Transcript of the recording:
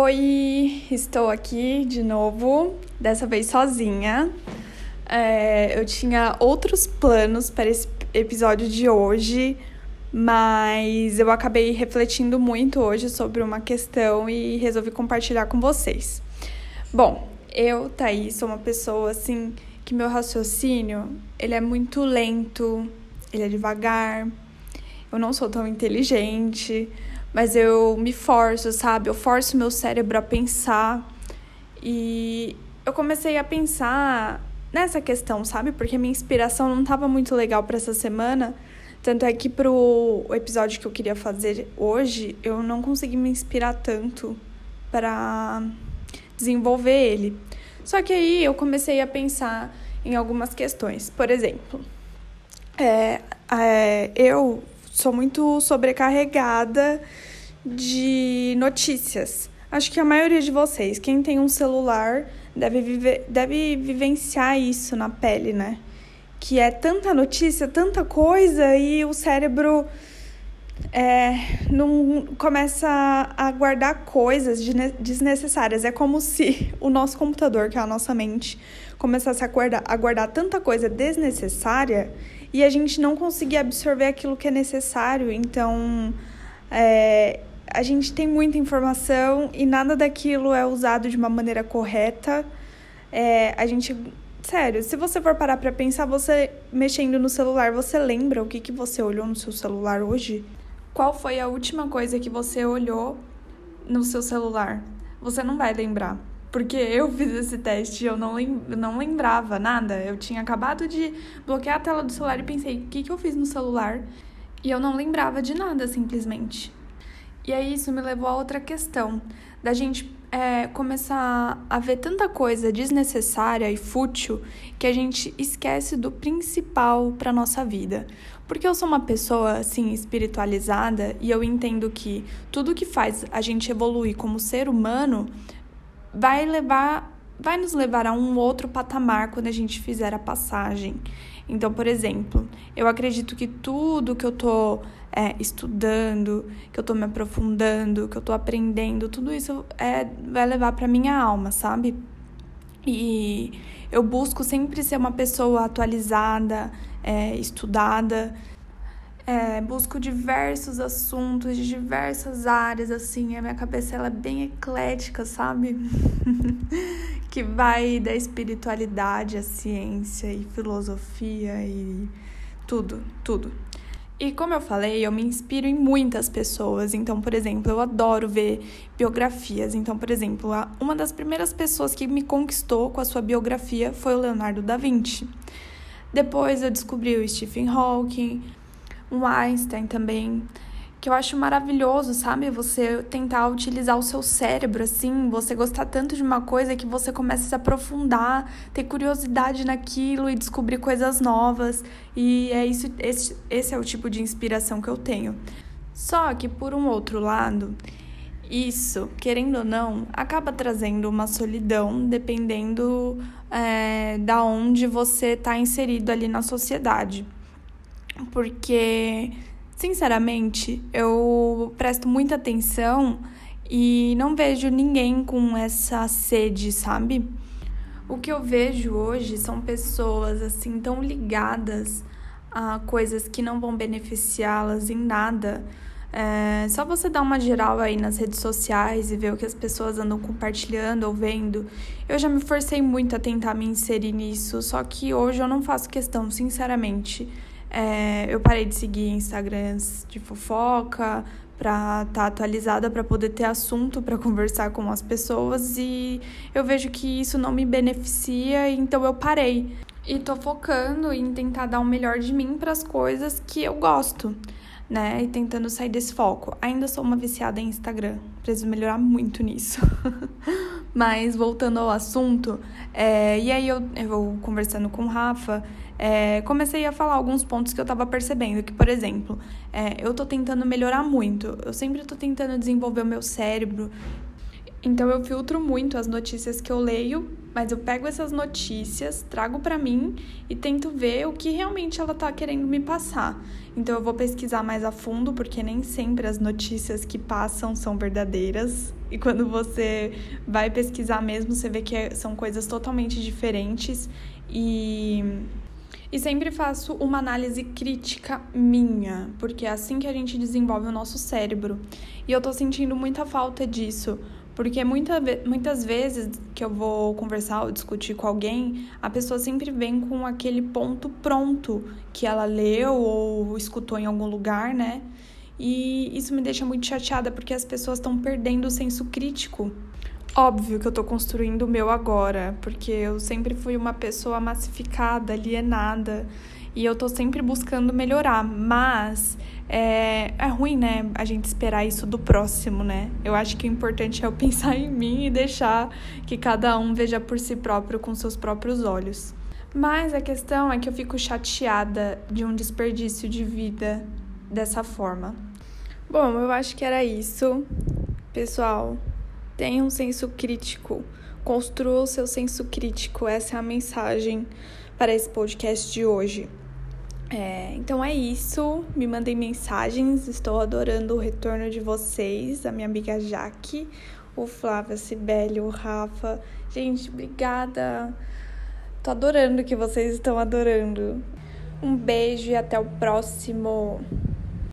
Oi, estou aqui de novo, dessa vez sozinha. É, eu tinha outros planos para esse episódio de hoje, mas eu acabei refletindo muito hoje sobre uma questão e resolvi compartilhar com vocês. Bom, eu, Thaís, sou uma pessoa assim que meu raciocínio ele é muito lento, ele é devagar, eu não sou tão inteligente mas eu me forço, sabe? Eu forço meu cérebro a pensar. E eu comecei a pensar nessa questão, sabe? Porque minha inspiração não estava muito legal para essa semana. Tanto é que pro episódio que eu queria fazer hoje, eu não consegui me inspirar tanto para desenvolver ele. Só que aí eu comecei a pensar em algumas questões. Por exemplo, é, é, eu sou muito sobrecarregada de notícias. Acho que a maioria de vocês, quem tem um celular, deve, viver, deve vivenciar isso na pele, né? Que é tanta notícia, tanta coisa e o cérebro é, não começa a guardar coisas desnecessárias. É como se o nosso computador, que é a nossa mente, começasse a guardar, tanta coisa desnecessária e a gente não conseguir absorver aquilo que é necessário. Então, é, a gente tem muita informação e nada daquilo é usado de uma maneira correta. É, a gente. Sério, se você for parar pra pensar, você mexendo no celular, você lembra o que, que você olhou no seu celular hoje? Qual foi a última coisa que você olhou no seu celular? Você não vai lembrar. Porque eu fiz esse teste e eu não, lem não lembrava nada. Eu tinha acabado de bloquear a tela do celular e pensei, o que, que eu fiz no celular? E eu não lembrava de nada, simplesmente. E aí isso me levou a outra questão, da gente é, começar a ver tanta coisa desnecessária e fútil que a gente esquece do principal para nossa vida. Porque eu sou uma pessoa assim espiritualizada e eu entendo que tudo que faz a gente evoluir como ser humano vai levar vai nos levar a um outro patamar quando a gente fizer a passagem. Então, por exemplo, eu acredito que tudo que eu tô é, estudando, que eu tô me aprofundando, que eu tô aprendendo, tudo isso é, vai levar para minha alma, sabe? E eu busco sempre ser uma pessoa atualizada, é, estudada, é, busco diversos assuntos de diversas áreas, assim, a minha cabeça ela é bem eclética, sabe? que vai da espiritualidade à ciência e filosofia e tudo, tudo. E como eu falei, eu me inspiro em muitas pessoas. Então, por exemplo, eu adoro ver biografias. Então, por exemplo, uma das primeiras pessoas que me conquistou com a sua biografia foi o Leonardo da Vinci. Depois eu descobri o Stephen Hawking, o Einstein também que eu acho maravilhoso, sabe? Você tentar utilizar o seu cérebro, assim, você gostar tanto de uma coisa que você começa a se aprofundar, ter curiosidade naquilo e descobrir coisas novas. E é isso, esse, esse é o tipo de inspiração que eu tenho. Só que, por um outro lado, isso, querendo ou não, acaba trazendo uma solidão, dependendo é, da onde você está inserido ali na sociedade. Porque Sinceramente, eu presto muita atenção e não vejo ninguém com essa sede, sabe? O que eu vejo hoje são pessoas assim tão ligadas a coisas que não vão beneficiá-las em nada. É, só você dar uma geral aí nas redes sociais e ver o que as pessoas andam compartilhando ou vendo. Eu já me forcei muito a tentar me inserir nisso, só que hoje eu não faço questão, sinceramente. É, eu parei de seguir Instagrams de fofoca para estar tá atualizada, para poder ter assunto para conversar com as pessoas e eu vejo que isso não me beneficia, então eu parei. E tô focando em tentar dar o melhor de mim para as coisas que eu gosto, né? E tentando sair desse foco. Ainda sou uma viciada em Instagram, preciso melhorar muito nisso. Mas voltando ao assunto, é, e aí eu, eu conversando com o Rafa, é, comecei a falar alguns pontos que eu estava percebendo, que, por exemplo, é, eu estou tentando melhorar muito, eu sempre estou tentando desenvolver o meu cérebro, Então eu filtro muito as notícias que eu leio, mas eu pego essas notícias, trago para mim e tento ver o que realmente ela tá querendo me passar. Então eu vou pesquisar mais a fundo, porque nem sempre as notícias que passam são verdadeiras. E quando você vai pesquisar mesmo, você vê que é, são coisas totalmente diferentes e e sempre faço uma análise crítica minha, porque é assim que a gente desenvolve o nosso cérebro. E eu tô sentindo muita falta disso, porque muita, muitas vezes que eu vou conversar ou discutir com alguém, a pessoa sempre vem com aquele ponto pronto que ela leu ou escutou em algum lugar, né? E isso me deixa muito chateada porque as pessoas estão perdendo o senso crítico. Óbvio que eu tô construindo o meu agora, porque eu sempre fui uma pessoa massificada, alienada, e eu tô sempre buscando melhorar, mas é, é ruim, né, a gente esperar isso do próximo, né? Eu acho que o importante é eu pensar em mim e deixar que cada um veja por si próprio com seus próprios olhos. Mas a questão é que eu fico chateada de um desperdício de vida dessa forma. Bom, eu acho que era isso. Pessoal, tenha um senso crítico. Construa o seu senso crítico. Essa é a mensagem para esse podcast de hoje. É, então é isso. Me mandem mensagens. Estou adorando o retorno de vocês, a minha amiga Jaque, o Flávio, a Cibele, o Rafa. Gente, obrigada. Tô adorando que vocês estão adorando. Um beijo e até o próximo.